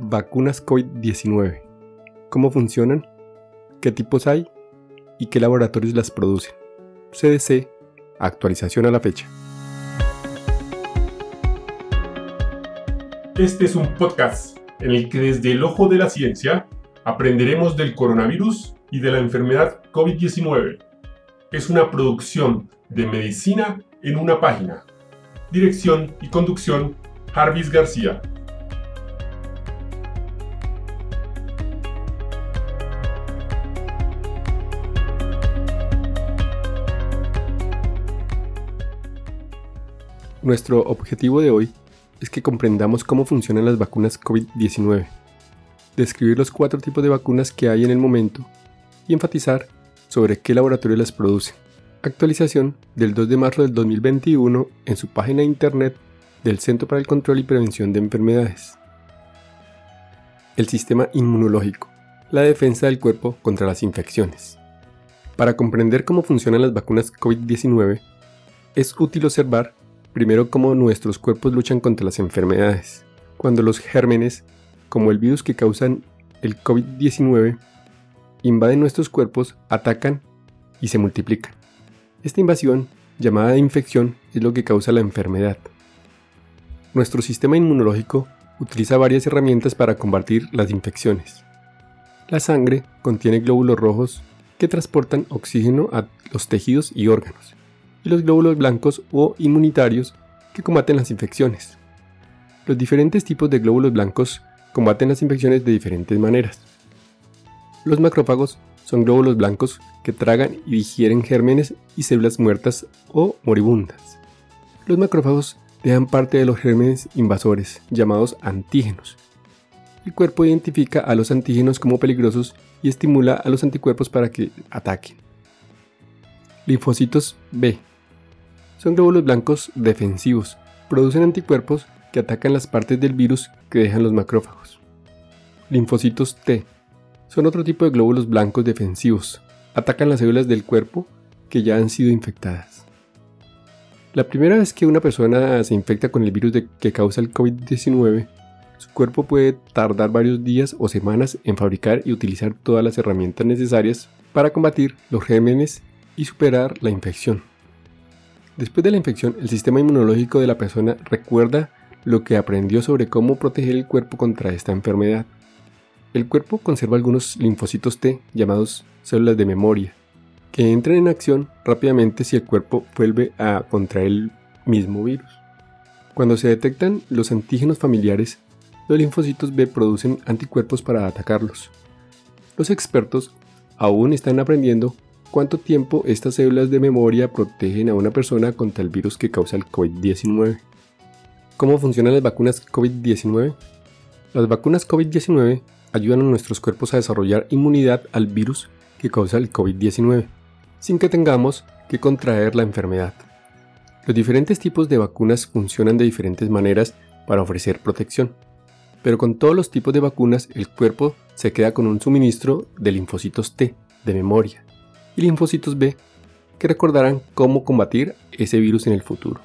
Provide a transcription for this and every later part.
vacunas COVID-19. ¿Cómo funcionan? ¿Qué tipos hay? ¿Y qué laboratorios las producen? CDC, actualización a la fecha. Este es un podcast en el que desde el ojo de la ciencia aprenderemos del coronavirus y de la enfermedad COVID-19. Es una producción de medicina en una página. Dirección y conducción, Jarvis García. Nuestro objetivo de hoy es que comprendamos cómo funcionan las vacunas COVID-19, describir los cuatro tipos de vacunas que hay en el momento y enfatizar sobre qué laboratorio las produce. Actualización del 2 de marzo del 2021 en su página de internet del Centro para el Control y Prevención de Enfermedades. El sistema inmunológico, la defensa del cuerpo contra las infecciones. Para comprender cómo funcionan las vacunas COVID-19, es útil observar Primero, cómo nuestros cuerpos luchan contra las enfermedades. Cuando los gérmenes, como el virus que causan el COVID-19, invaden nuestros cuerpos, atacan y se multiplican. Esta invasión, llamada infección, es lo que causa la enfermedad. Nuestro sistema inmunológico utiliza varias herramientas para combatir las infecciones. La sangre contiene glóbulos rojos que transportan oxígeno a los tejidos y órganos y los glóbulos blancos o inmunitarios que combaten las infecciones. Los diferentes tipos de glóbulos blancos combaten las infecciones de diferentes maneras. Los macrófagos son glóbulos blancos que tragan y digieren gérmenes y células muertas o moribundas. Los macrófagos dejan parte de los gérmenes invasores, llamados antígenos. El cuerpo identifica a los antígenos como peligrosos y estimula a los anticuerpos para que ataquen. Linfocitos B son glóbulos blancos defensivos. Producen anticuerpos que atacan las partes del virus que dejan los macrófagos. Linfocitos T son otro tipo de glóbulos blancos defensivos. Atacan las células del cuerpo que ya han sido infectadas. La primera vez que una persona se infecta con el virus que causa el COVID-19, su cuerpo puede tardar varios días o semanas en fabricar y utilizar todas las herramientas necesarias para combatir los gérmenes y superar la infección. Después de la infección, el sistema inmunológico de la persona recuerda lo que aprendió sobre cómo proteger el cuerpo contra esta enfermedad. El cuerpo conserva algunos linfocitos T, llamados células de memoria, que entran en acción rápidamente si el cuerpo vuelve a contraer el mismo virus. Cuando se detectan los antígenos familiares, los linfocitos B producen anticuerpos para atacarlos. Los expertos aún están aprendiendo cuánto tiempo estas células de memoria protegen a una persona contra el virus que causa el COVID-19. ¿Cómo funcionan las vacunas COVID-19? Las vacunas COVID-19 ayudan a nuestros cuerpos a desarrollar inmunidad al virus que causa el COVID-19, sin que tengamos que contraer la enfermedad. Los diferentes tipos de vacunas funcionan de diferentes maneras para ofrecer protección, pero con todos los tipos de vacunas el cuerpo se queda con un suministro de linfocitos T de memoria y linfocitos B que recordarán cómo combatir ese virus en el futuro.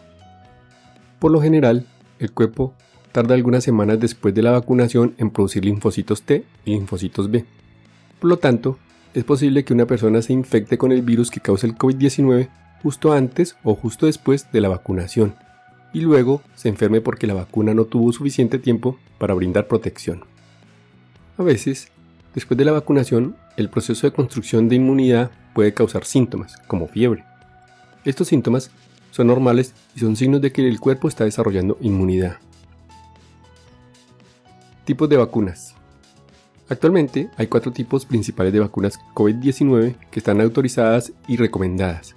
Por lo general, el cuerpo tarda algunas semanas después de la vacunación en producir linfocitos T y linfocitos B. Por lo tanto, es posible que una persona se infecte con el virus que causa el COVID-19 justo antes o justo después de la vacunación, y luego se enferme porque la vacuna no tuvo suficiente tiempo para brindar protección. A veces, después de la vacunación, el proceso de construcción de inmunidad puede causar síntomas, como fiebre. Estos síntomas son normales y son signos de que el cuerpo está desarrollando inmunidad. Tipos de vacunas. Actualmente hay cuatro tipos principales de vacunas COVID-19 que están autorizadas y recomendadas,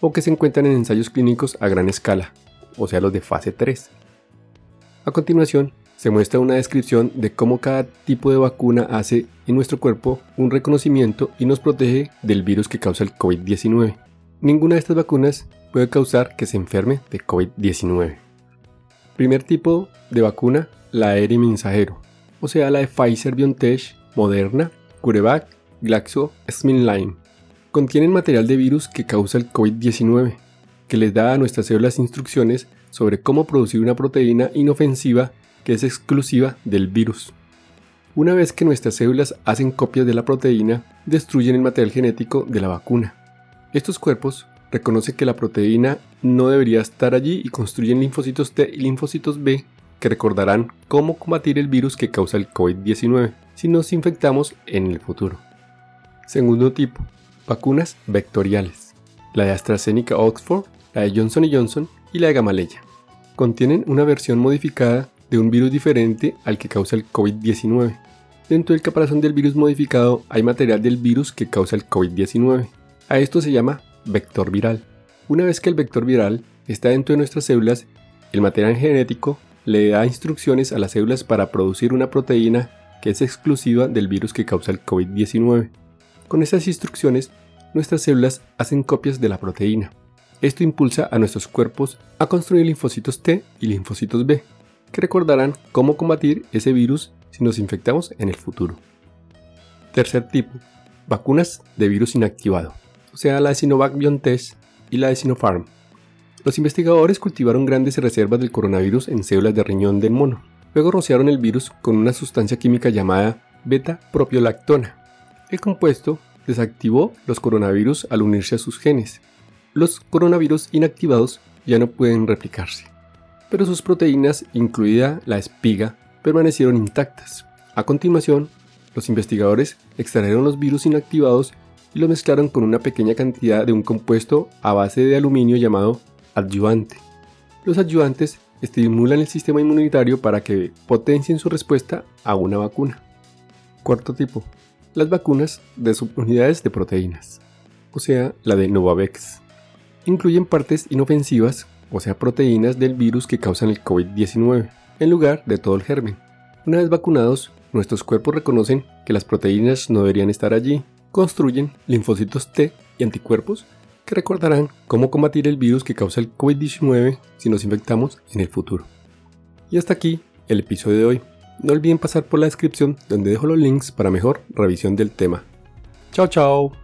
o que se encuentran en ensayos clínicos a gran escala, o sea los de fase 3. A continuación, se muestra una descripción de cómo cada tipo de vacuna hace en nuestro cuerpo un reconocimiento y nos protege del virus que causa el COVID-19. Ninguna de estas vacunas puede causar que se enferme de COVID-19. Primer tipo de vacuna, la aérea mensajero, o sea la de Pfizer BioNTech, Moderna, CureVac, Glaxo, SmithKline. Contienen material de virus que causa el COVID-19, que les da a nuestras células instrucciones sobre cómo producir una proteína inofensiva que es exclusiva del virus. Una vez que nuestras células hacen copias de la proteína, destruyen el material genético de la vacuna. Estos cuerpos reconocen que la proteína no debería estar allí y construyen linfocitos T y linfocitos B que recordarán cómo combatir el virus que causa el COVID-19 si nos infectamos en el futuro. Segundo tipo, vacunas vectoriales. La de AstraZeneca Oxford, la de Johnson Johnson y la de Gamaleya. Contienen una versión modificada de un virus diferente al que causa el COVID-19. Dentro del caparazón del virus modificado hay material del virus que causa el COVID-19. A esto se llama vector viral. Una vez que el vector viral está dentro de nuestras células, el material genético le da instrucciones a las células para producir una proteína que es exclusiva del virus que causa el COVID-19. Con esas instrucciones, nuestras células hacen copias de la proteína. Esto impulsa a nuestros cuerpos a construir linfocitos T y linfocitos B, que recordarán cómo combatir ese virus si nos infectamos en el futuro. Tercer tipo, vacunas de virus inactivado, o sea, la de Sinovac BioNTech y la de Sinopharm. Los investigadores cultivaron grandes reservas del coronavirus en células de riñón del mono. Luego rociaron el virus con una sustancia química llamada beta-propiolactona, el compuesto desactivó los coronavirus al unirse a sus genes. Los coronavirus inactivados ya no pueden replicarse, pero sus proteínas, incluida la espiga, permanecieron intactas. A continuación, los investigadores extrajeron los virus inactivados y los mezclaron con una pequeña cantidad de un compuesto a base de aluminio llamado adyuvante. Los adyuvantes estimulan el sistema inmunitario para que potencien su respuesta a una vacuna. Cuarto tipo, las vacunas de subunidades de proteínas, o sea, la de Novavax. Incluyen partes inofensivas, o sea, proteínas del virus que causan el COVID-19, en lugar de todo el germen. Una vez vacunados, nuestros cuerpos reconocen que las proteínas no deberían estar allí, construyen linfocitos T y anticuerpos que recordarán cómo combatir el virus que causa el COVID-19 si nos infectamos en el futuro. Y hasta aquí el episodio de hoy. No olviden pasar por la descripción donde dejo los links para mejor revisión del tema. Chao, chao.